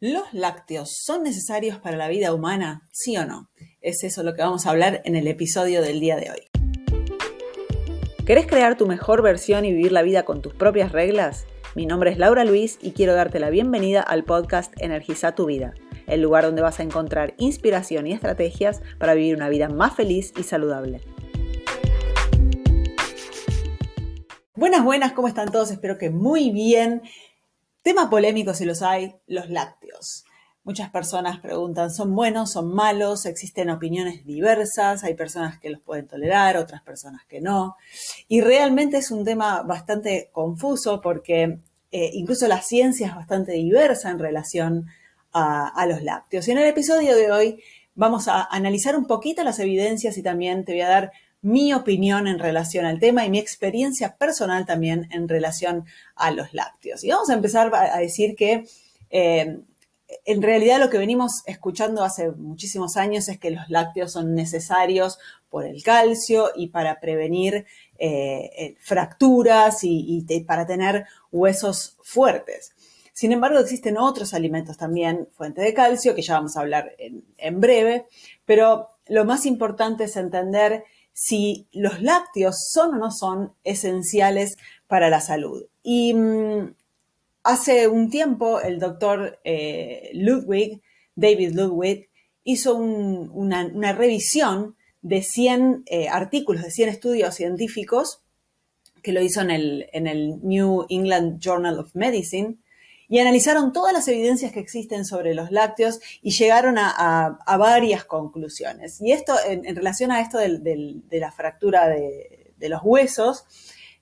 ¿Los lácteos son necesarios para la vida humana? ¿Sí o no? Es eso lo que vamos a hablar en el episodio del día de hoy. ¿Querés crear tu mejor versión y vivir la vida con tus propias reglas? Mi nombre es Laura Luis y quiero darte la bienvenida al podcast Energiza tu vida, el lugar donde vas a encontrar inspiración y estrategias para vivir una vida más feliz y saludable. Buenas, buenas, ¿cómo están todos? Espero que muy bien. Tema polémico si los hay, los lácteos. Muchas personas preguntan, ¿son buenos, son malos? Existen opiniones diversas, hay personas que los pueden tolerar, otras personas que no. Y realmente es un tema bastante confuso porque eh, incluso la ciencia es bastante diversa en relación a, a los lácteos. Y en el episodio de hoy vamos a analizar un poquito las evidencias y también te voy a dar mi opinión en relación al tema y mi experiencia personal también en relación a los lácteos. Y vamos a empezar a decir que eh, en realidad lo que venimos escuchando hace muchísimos años es que los lácteos son necesarios por el calcio y para prevenir eh, eh, fracturas y, para tener huesos fuertes. Sin embargo, existen otros alimentos también, fuente de calcio, que ya vamos a hablar en breve, pero lo más importante es entender si los lácteos son o no son esenciales para la salud. Y mm, hace un tiempo el doctor eh, Ludwig, David Ludwig, hizo una, revisión de 100 eh, artículos, de 100 estudios científicos, que lo hizo en el, en el New England Journal of Medicine, y analizaron todas las evidencias que existen sobre los lácteos y llegaron a, varias conclusiones. Y esto, en, relación a esto de la fractura de, los huesos,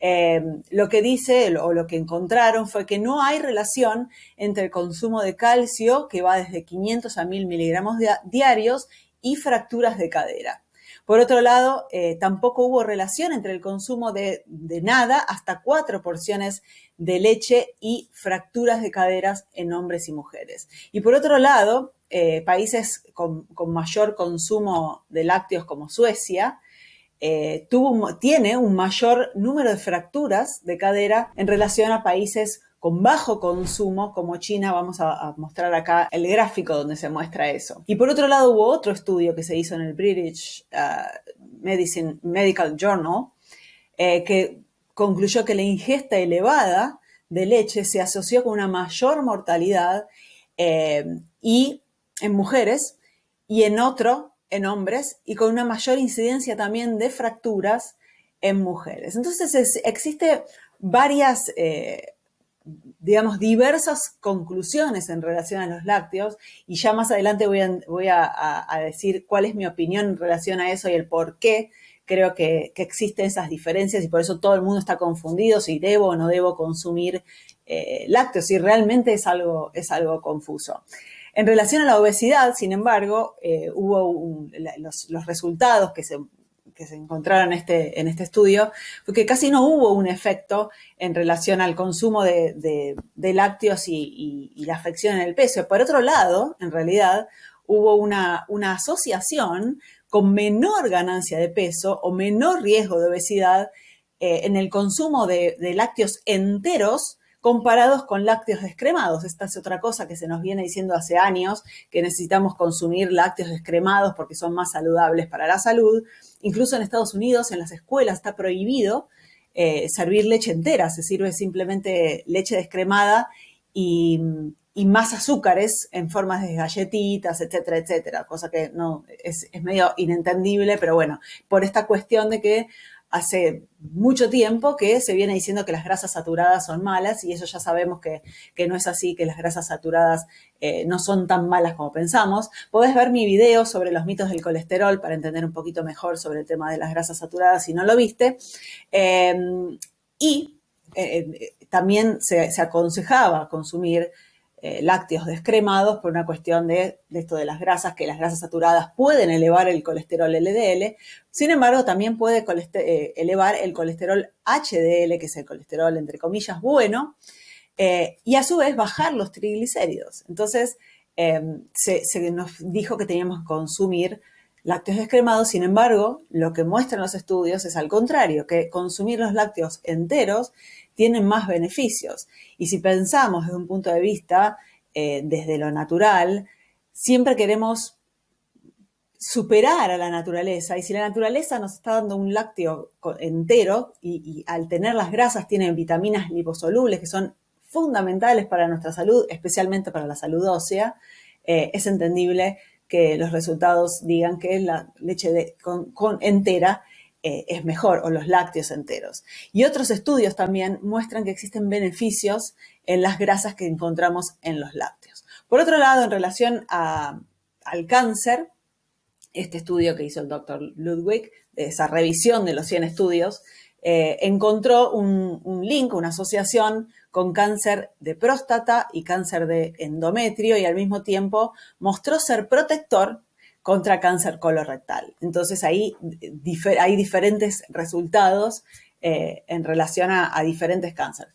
eh, lo que dice o lo que encontraron fue que no hay relación entre el consumo de calcio, que va desde 500 a 1000 miligramos diarios, y fracturas de cadera. Por otro lado, eh, tampoco hubo relación entre el consumo de, nada hasta cuatro porciones de leche y fracturas de caderas en hombres y mujeres. Y por otro lado, eh, países con, mayor consumo de lácteos como Suecia, eh, tiene un mayor número de fracturas de cadera en relación a países con bajo consumo como China. Vamos a, mostrar acá el gráfico donde se muestra eso. Y por otro lado hubo otro estudio que se hizo en el British uh, Medical Journal eh, que concluyó que la ingesta elevada de leche se asoció con una mayor mortalidad eh, y en mujeres y en otro en hombres y con una mayor incidencia también de fracturas en mujeres. Entonces existe varias eh, digamos, diversas conclusiones en relación a los lácteos y ya más adelante voy a, decir cuál es mi opinión en relación a eso y el por qué creo que, existen esas diferencias y por eso todo el mundo está confundido si debo o no debo consumir eh, lácteos y realmente es algo, es algo confuso. En relación a la obesidad, sin embargo, eh, hubo los, los resultados que se que se encontraron en este, en este estudio fue que casi no hubo un efecto en relación al consumo de, lácteos y, la afección en el peso. Por otro lado, en realidad, hubo una, asociación con menor ganancia de peso o menor riesgo de obesidad eh, en el consumo de, de lácteos enteros comparados con lácteos descremados. Esta es otra cosa que se nos viene diciendo hace años, que necesitamos consumir lácteos descremados porque son más saludables para la salud. Incluso en Estados Unidos, en las escuelas, está prohibido eh, servir leche entera, se sirve simplemente leche descremada y, más azúcares en formas de galletitas, etcétera, etcétera, cosa que no es, es medio inentendible, pero bueno, por esta cuestión de que hace mucho tiempo que se viene diciendo que las grasas saturadas son malas y eso ya sabemos que, no es así, que las grasas saturadas eh, no son tan malas como pensamos. Podés ver mi video sobre los mitos del colesterol para entender un poquito mejor sobre el tema de las grasas saturadas si no lo viste. Eh, y eh, también se, se aconsejaba consumir eh, lácteos descremados por una cuestión de, esto de las grasas, que las grasas saturadas pueden elevar el colesterol LDL, sin embargo también puede eh, elevar el colesterol HDL, que es el colesterol entre comillas bueno, eh, y a su vez bajar los triglicéridos. Entonces se nos dijo que teníamos que consumir lácteos descremados, sin embargo, lo que muestran los estudios es al contrario, que consumir los lácteos enteros tienen más beneficios. Y si pensamos desde un punto de vista eh, desde lo natural, siempre queremos superar a la naturaleza. Y si la naturaleza nos está dando un lácteo entero y, al tener las grasas tienen vitaminas liposolubles que son fundamentales para nuestra salud, especialmente para la salud ósea, eh, es entendible que los resultados digan que la leche con, entera eh, es mejor o los lácteos enteros. Y otros estudios también muestran que existen beneficios en las grasas que encontramos en los lácteos. Por otro lado, en relación al cáncer, este estudio que hizo el doctor Ludwig, esa revisión de los 100 estudios, eh, encontró un, link, una asociación con cáncer de próstata y cáncer de endometrio y al mismo tiempo mostró ser protector contra cáncer colorectal. Entonces ahí hay diferentes resultados eh, en relación a, diferentes cánceres.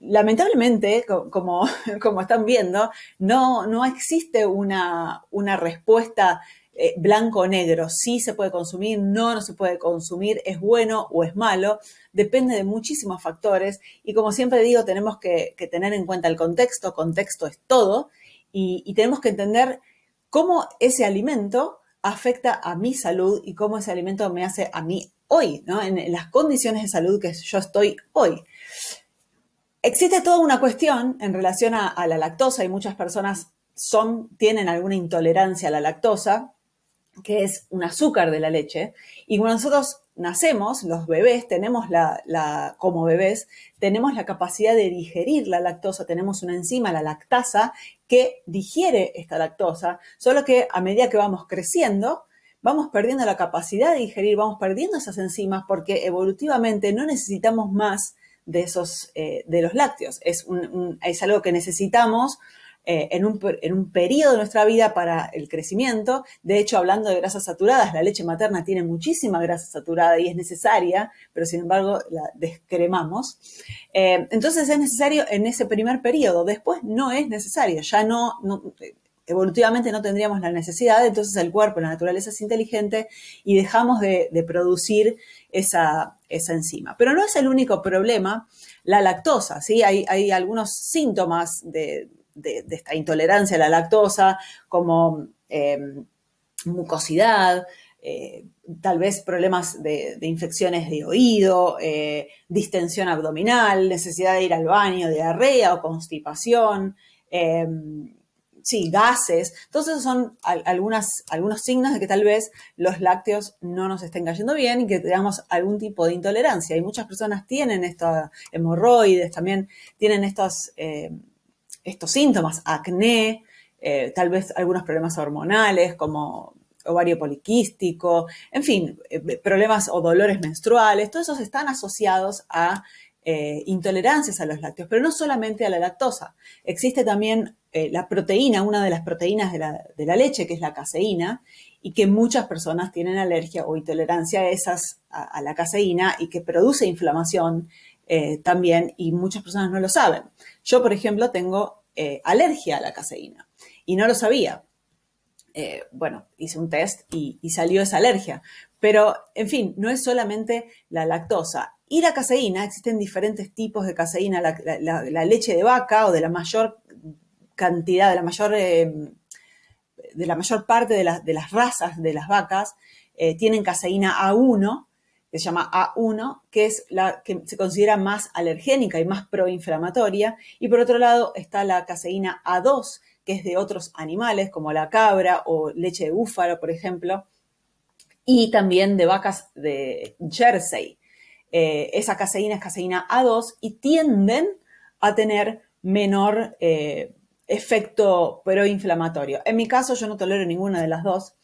Lamentablemente, como, como están viendo, no, no existe una, una respuesta eh, blanco o negro, sí se puede consumir, no, no se puede consumir, es bueno o es malo, depende de muchísimos factores y como siempre digo, tenemos que, tener en cuenta el contexto, contexto es todo y, tenemos que entender cómo ese alimento afecta a mi salud y cómo ese alimento me hace a mí hoy, ¿no? en, las condiciones de salud que yo estoy hoy. Existe toda una cuestión en relación a, a la lactosa y muchas personas son, tienen alguna intolerancia a la lactosa que es un azúcar de la leche. Y cuando nosotros nacemos, los bebés, tenemos la, como bebés, tenemos la capacidad de digerir la lactosa, tenemos una enzima, la lactasa, que digiere esta lactosa, solo que a medida que vamos creciendo, vamos perdiendo la capacidad de digerir, vamos perdiendo esas enzimas porque evolutivamente no necesitamos más de esos, eh, de los lácteos. Es, es algo que necesitamos eh, en, un, en, un, periodo de nuestra vida para el crecimiento. De hecho, hablando de grasas saturadas, la leche materna tiene muchísima grasa saturada y es necesaria, pero sin embargo la descremamos. Eh, entonces es necesario en ese primer periodo, después no es necesario, ya no, evolutivamente no tendríamos la necesidad, entonces el cuerpo, la naturaleza es inteligente y dejamos de, producir esa, esa, enzima. Pero no es el único problema la lactosa, ¿sí? Hay, hay algunos síntomas de, de, esta intolerancia a la lactosa, como em, mucosidad, eh, tal vez problemas de, infecciones de oído, eh, distensión abdominal, necesidad de ir al baño, diarrea o constipación, em, sí, gases. Entonces son algunas, algunos signos de que tal vez los lácteos no nos estén cayendo bien y que tengamos algún tipo de intolerancia. Y muchas personas tienen estas hemorroides, también tienen estos em, estos síntomas, acné, eh, tal vez algunos problemas hormonales como ovario poliquístico, en fin, eh, problemas o dolores menstruales, todos esos están asociados a eh, intolerancias a los lácteos, pero no solamente a la lactosa. Existe también la proteína, una de las proteínas de la, leche, que es la caseína, y que muchas personas tienen alergia o intolerancia a esas, a la caseína, y que produce inflamación eh, también y muchas personas no lo saben. Yo, por ejemplo, tengo eh, alergia a la caseína y no lo sabía. Eh, bueno, hice un test y, salió esa alergia. Pero, en fin, no es solamente la lactosa. Y la caseína, existen diferentes tipos de caseína. La, leche de vaca o de la mayor cantidad, de la mayor, de la mayor parte de, de, las razas de las vacas, tienen caseína A1, se llama A1, que es la que se considera más alergénica y más proinflamatoria. Y por otro lado está la caseína A2, que es de otros animales, como la cabra o leche de búfalo, por ejemplo, y también de vacas de Jersey. Eh, esa caseína es caseína A2 y tienden a tener menor eh, efecto proinflamatorio. En mi caso yo no tolero ninguna de las dos,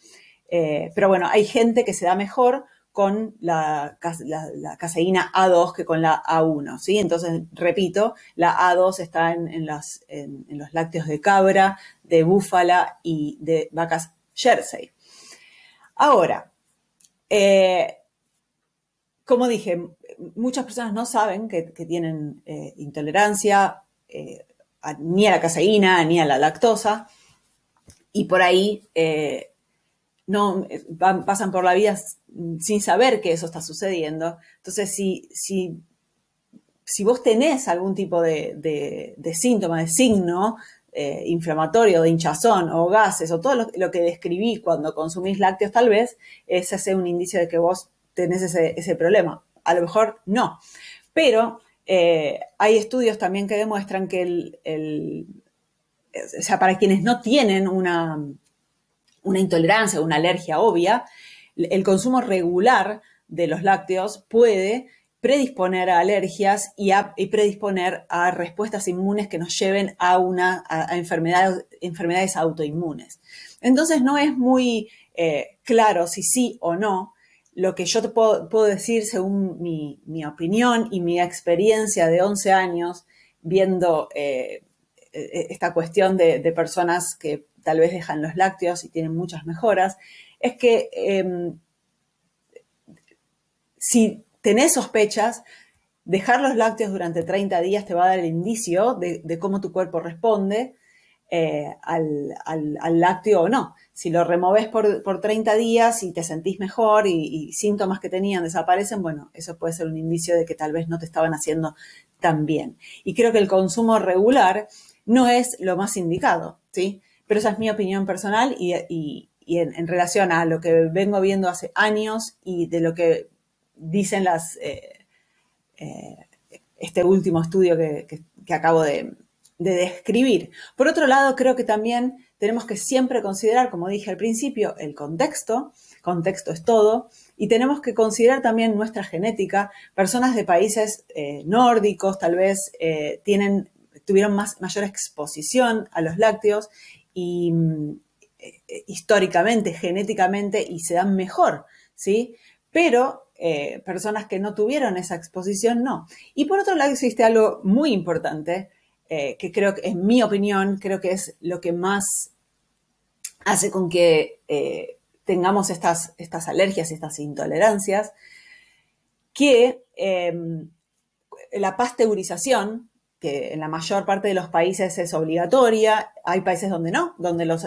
eh, pero bueno, hay gente que se da mejor con la, caseína A2 que con la A1, ¿sí? Entonces, repito, la A2 está en, los lácteos de cabra, de búfala y de vacas Jersey. Ahora, eh, como dije, muchas personas no saben que, tienen eh, intolerancia eh, ni a la caseína ni a la lactosa y por ahí no pasan por la vida sin saber que eso está sucediendo. Entonces, si, si, vos tenés algún tipo de, síntoma, de signo eh, inflamatorio, de hinchazón o gases o todo lo, que describí cuando consumís lácteos, tal vez ese sea un indicio de que vos tenés ese, problema. A lo mejor no. Pero eh, hay estudios también que demuestran que el, o sea, para quienes no tienen una, una intolerancia, una alergia obvia, el consumo regular de los lácteos puede predisponer a alergias y, predisponer a respuestas inmunes que nos lleven a, una, enfermedades, enfermedades autoinmunes. Entonces no es muy eh, claro si sí o no. Lo que yo te puedo, decir según mi, opinión y mi experiencia de 11 años viendo eh, e, esta cuestión de, personas que tal vez dejan los lácteos y tienen muchas mejoras, es que em, si tenés sospechas, dejar los lácteos durante 30 días te va a dar el indicio de, cómo tu cuerpo responde eh, al, lácteo o no. Si lo removes por, 30 días y te sentís mejor y, síntomas que tenían desaparecen, bueno, eso puede ser un indicio de que tal vez no te estaban haciendo tan bien. Y creo que el consumo regular no es lo más indicado, ¿sí? Pero esa es mi opinión personal y, en, relación a lo que vengo viendo hace años y de lo que dicen eh, eh, este último estudio que, acabo de, describir. Por otro lado, creo que también tenemos que siempre considerar, como dije al principio, el contexto. Contexto es todo. Y tenemos que considerar también nuestra genética. Personas de países eh, nórdicos tal vez tuvieron más, mayor exposición a los lácteos y mm, históricamente, genéticamente, y se dan mejor, ¿sí? Pero eh, personas que no tuvieron esa exposición, no. Y por otro lado existe algo muy importante, eh, que creo que, en mi opinión, creo que es lo que más hace con que eh, tengamos estas, estas alergias, estas intolerancias, que em, la pasteurización, que en la mayor parte de los países es obligatoria, hay países donde no, donde los,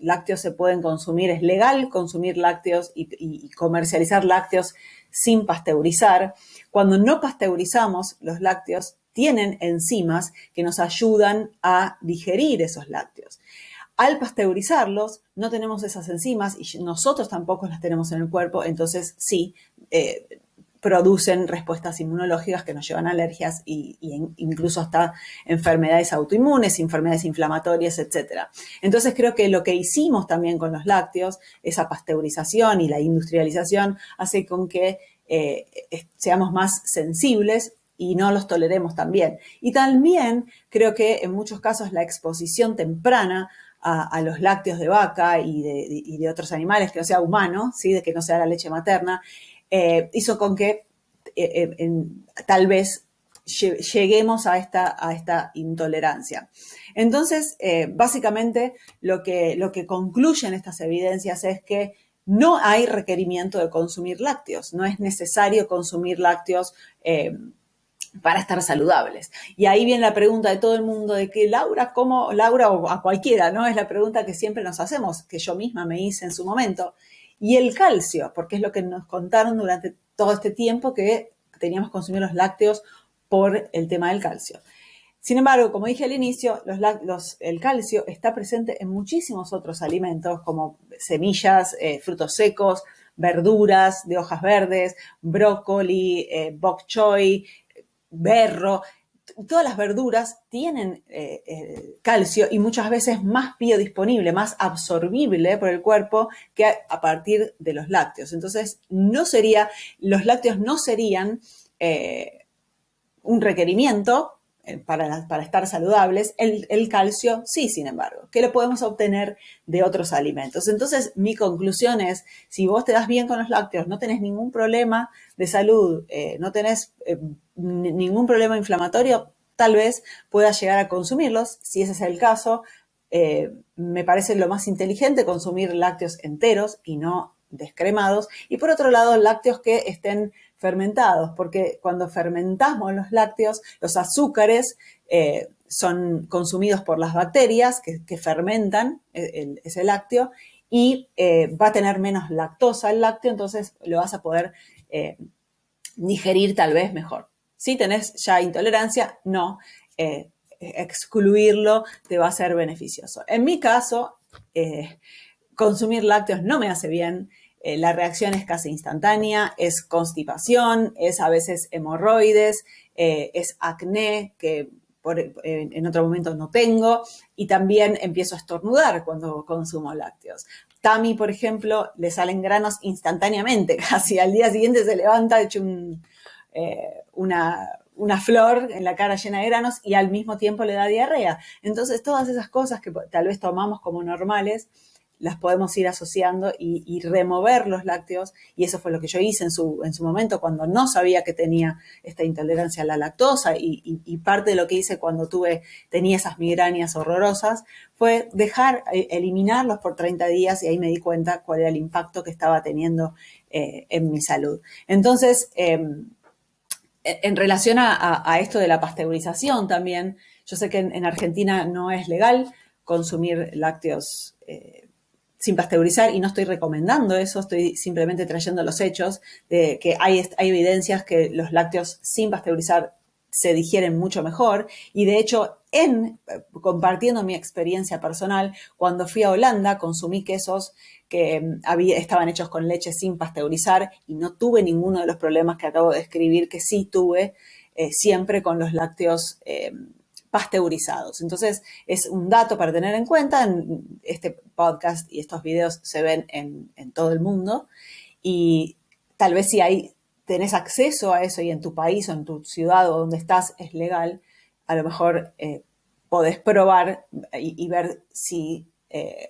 lácteos se pueden consumir, es legal consumir lácteos y comercializar lácteos sin pasteurizar. Cuando no pasteurizamos, los lácteos tienen enzimas que nos ayudan a digerir esos lácteos. Al pasteurizarlos, no tenemos esas enzimas y nosotros tampoco las tenemos en el cuerpo, entonces sí, eh, producen respuestas inmunológicas que nos llevan a alergias e incluso hasta enfermedades autoinmunes, enfermedades inflamatorias, etc. Entonces creo que lo que hicimos también con los lácteos, esa pasteurización y la industrialización, hace con que eh, seamos más sensibles y no los toleremos también. Y también creo que en muchos casos la exposición temprana a, los lácteos de vaca y de, otros animales que no sea humano, ¿sí? de que no sea la leche materna, eh, hizo con que eh, eh, tal vez lleguemos a esta, intolerancia. Entonces, básicamente lo que, lo que concluyen estas evidencias es que no hay requerimiento de consumir lácteos, no es necesario consumir lácteos para estar saludables. Y ahí viene la pregunta de todo el mundo de que Laura, ¿cómo, Laura o a cualquiera, ¿no? Es la pregunta que siempre nos hacemos, que yo misma me hice en su momento y el calcio, porque es lo que nos contaron durante todo este tiempo que teníamos que consumir los lácteos por el tema del calcio. Sin embargo, como dije al inicio, el calcio está presente en muchísimos otros alimentos como semillas, eh, frutos secos, verduras de hojas verdes, brócoli, eh, bok choy, berro todas las verduras tienen eh, eh, calcio y muchas veces más biodisponible, más absorbible por el cuerpo que a, partir de los lácteos. Entonces, no sería, los lácteos no serían eh, un requerimiento para, para, estar saludables, el, el, calcio sí, sin embargo, que lo podemos obtener de otros alimentos. Entonces, mi conclusión es, si vos te das bien con los lácteos, no tenés ningún problema de salud, no tenés ningún problema inflamatorio, tal vez puedas llegar a consumirlos. Si ese es el caso, eh, me parece lo más inteligente consumir lácteos enteros y no descremados. Y por otro lado, lácteos que estén fermentados, porque cuando fermentamos los lácteos, los azúcares eh, son consumidos por las bacterias que, fermentan ese lácteo y eh, va a tener menos lactosa el lácteo, entonces lo vas a poder digerir tal vez mejor. Si tenés ya intolerancia, no. Eh, excluirlo te va a ser beneficioso. En mi caso, eh, consumir lácteos no me hace bien. Eh, la reacción es casi instantánea, es constipación, es a veces hemorroides, es acné, que en otro momento no tengo, y también empiezo a estornudar cuando consumo lácteos. Tami, por ejemplo, le salen granos instantáneamente, casi al día siguiente se levanta hecho una, una flor en la cara llena de granos y al mismo tiempo le da diarrea. Entonces, todas esas cosas que tal vez tomamos como normales, las podemos ir asociando y, remover los lácteos. Y eso fue lo que yo hice en su, en su momento cuando no sabía que tenía esta intolerancia a la lactosa. Y, parte de lo que hice cuando tuve, tenía esas migrañas horrorosas fue dejar, eh, eliminarlos por 30 días y ahí me di cuenta cuál era el impacto que estaba teniendo eh, en mi salud. Entonces, em, en relación a, esto de la pasteurización también, yo sé que en, Argentina no es legal consumir lácteos eh, sin pasteurizar y no estoy recomendando eso, estoy simplemente trayendo los hechos de que hay, hay evidencias que los lácteos sin pasteurizar se digieren mucho mejor y de hecho en compartiendo mi experiencia personal cuando fui a Holanda consumí quesos que mm, había, estaban hechos con leche sin pasteurizar y no tuve ninguno de los problemas que acabo de describir que sí tuve eh, siempre con los lácteos eh, pasteurizados. Entonces, es un dato para tener en cuenta. Este podcast y estos videos se ven en, todo el mundo y tal vez si hay, tenés acceso a eso y en tu país o en tu ciudad o donde estás es legal, a lo mejor eh, podés probar y, ver si eh,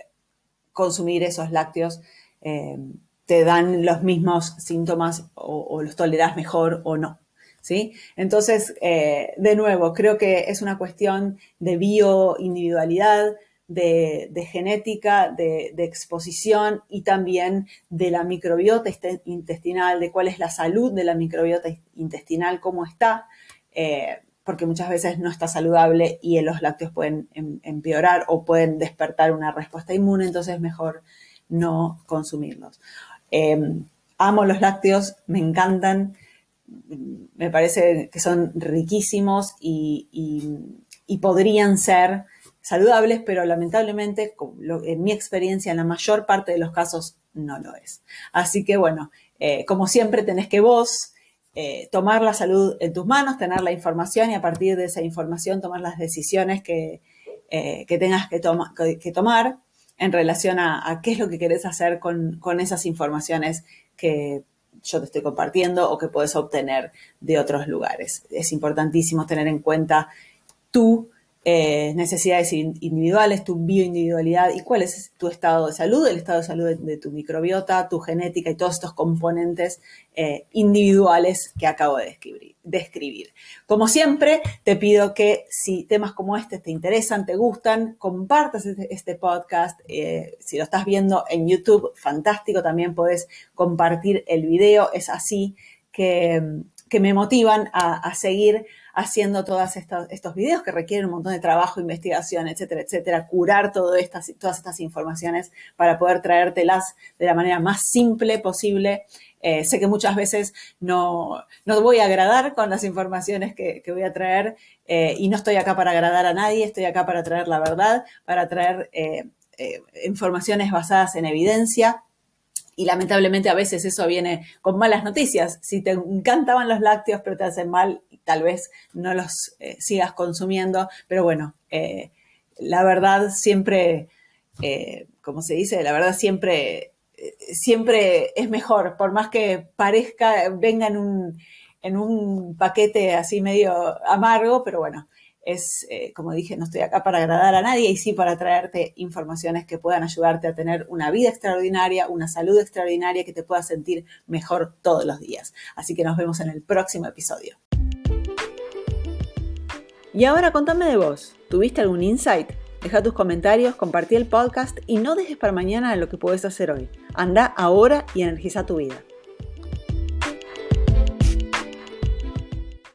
consumir esos lácteos eh, te dan los mismos síntomas o los tolerás mejor o no. ¿sí? Entonces, de nuevo, creo que es una cuestión de bioindividualidad, de, de genética, de, exposición y también de la microbiota intestinal, de cuál es la salud de la microbiota intestinal, cómo está, porque muchas veces no está saludable y los lácteos pueden em, empeorar o pueden despertar una respuesta inmune, entonces es mejor no consumirlos. Em, amo los lácteos, me encantan me parece que son riquísimos y, podrían ser saludables, pero lamentablemente, en mi experiencia, en la mayor parte de los casos no lo es. Así que bueno, eh, como siempre tenés que vos eh, tomar la salud en tus manos, tener la información y a partir de esa información tomar las decisiones que, eh, tengas que, tomar en relación a, qué es lo que querés hacer con, con esas informaciones que yo te estoy compartiendo o que puedes obtener de otros lugares. Es importantísimo tener en cuenta tu eh, necesidades individuales, tu bioindividualidad y cuál es tu estado de salud, el estado de salud de, tu microbiota, tu genética y todos estos componentes eh, individuales que acabo de describir, Como siempre, te pido que si temas como este te interesan, te gustan, compartas este, este podcast. Eh, si lo estás viendo en YouTube, fantástico, también puedes compartir el video. Es así que, me motivan a seguir haciendo todos estos videos que requieren un montón de trabajo, investigación, etcétera, etcétera, curar todas estas informaciones para poder traértelas de la manera más simple posible. Eh, sé que muchas veces no, no voy a agradar con las informaciones que, voy a traer eh, y no estoy acá para agradar a nadie, estoy acá para traer la verdad, para traer eh, informaciones basadas en evidencia y lamentablemente a veces eso viene con malas noticias. Si te encantaban los lácteos pero te hacen mal, tal vez no los eh, sigas consumiendo, pero bueno, eh, la verdad siempre, eh, como se dice, la verdad siempre, siempre es mejor, por más que parezca, venga en un, en un paquete así medio amargo, pero bueno, es, como dije, no estoy acá para agradar a nadie y sí para traerte informaciones que puedan ayudarte a tener una vida extraordinaria, una salud extraordinaria que te pueda sentir mejor todos los días. Así que nos vemos en el próximo episodio. Y ahora contame de vos. ¿Tuviste algún insight? Deja tus comentarios, compartí el podcast y no dejes para mañana lo que puedes hacer hoy. Anda ahora y energiza tu vida.